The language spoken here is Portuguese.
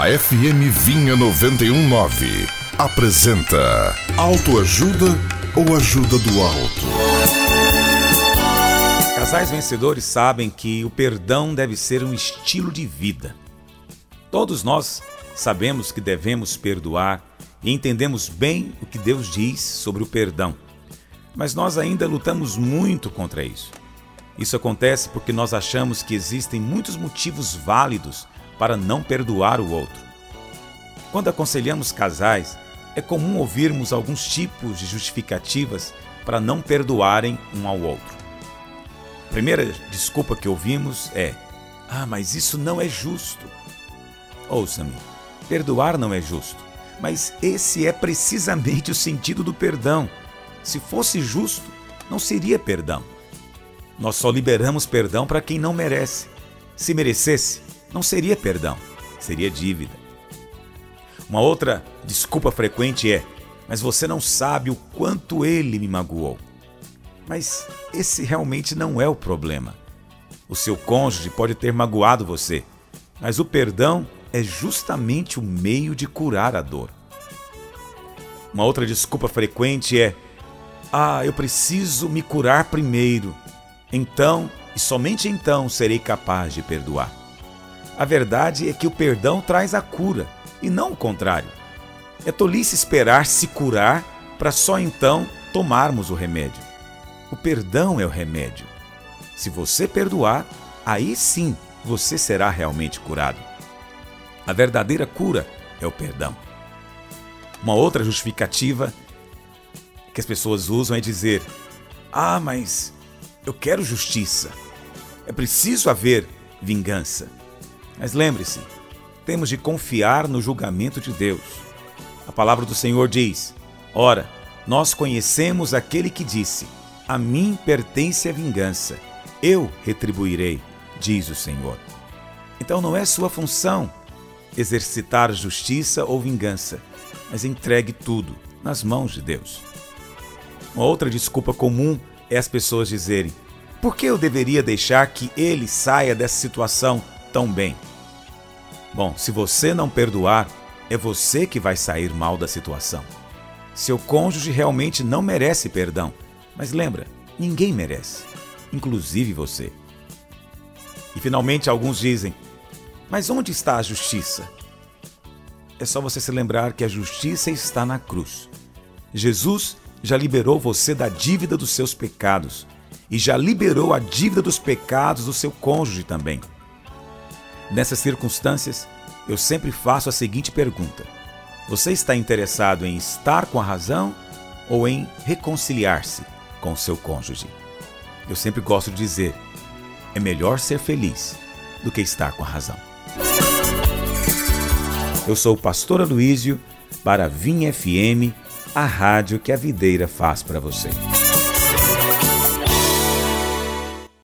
A FM Vinha 919 apresenta Autoajuda ou Ajuda do Alto. Casais vencedores sabem que o perdão deve ser um estilo de vida. Todos nós sabemos que devemos perdoar e entendemos bem o que Deus diz sobre o perdão. Mas nós ainda lutamos muito contra isso. Isso acontece porque nós achamos que existem muitos motivos válidos para não perdoar o outro. Quando aconselhamos casais, é comum ouvirmos alguns tipos de justificativas para não perdoarem um ao outro. A primeira desculpa que ouvimos é: Ah, mas isso não é justo. Ouça-me, perdoar não é justo, mas esse é precisamente o sentido do perdão. Se fosse justo, não seria perdão. Nós só liberamos perdão para quem não merece. Se merecesse, não seria perdão, seria dívida. Uma outra desculpa frequente é: mas você não sabe o quanto ele me magoou. Mas esse realmente não é o problema. O seu cônjuge pode ter magoado você, mas o perdão é justamente o meio de curar a dor. Uma outra desculpa frequente é: ah, eu preciso me curar primeiro. Então, e somente então, serei capaz de perdoar. A verdade é que o perdão traz a cura, e não o contrário. É tolice esperar se curar para só então tomarmos o remédio. O perdão é o remédio. Se você perdoar, aí sim você será realmente curado. A verdadeira cura é o perdão. Uma outra justificativa que as pessoas usam é dizer: Ah, mas eu quero justiça. É preciso haver vingança. Mas lembre-se, temos de confiar no julgamento de Deus. A palavra do Senhor diz: Ora, nós conhecemos aquele que disse: A mim pertence a vingança, eu retribuirei, diz o Senhor. Então não é sua função exercitar justiça ou vingança, mas entregue tudo nas mãos de Deus. Uma outra desculpa comum é as pessoas dizerem: por que eu deveria deixar que ele saia dessa situação tão bem? Bom, se você não perdoar, é você que vai sair mal da situação. Seu cônjuge realmente não merece perdão, mas lembra, ninguém merece, inclusive você. E finalmente alguns dizem: Mas onde está a justiça? É só você se lembrar que a justiça está na cruz. Jesus já liberou você da dívida dos seus pecados e já liberou a dívida dos pecados do seu cônjuge também. Nessas circunstâncias, eu sempre faço a seguinte pergunta: Você está interessado em estar com a razão ou em reconciliar-se com seu cônjuge? Eu sempre gosto de dizer: é melhor ser feliz do que estar com a razão. Eu sou o pastor Aloísio para a Vim FM a rádio que a videira faz para você.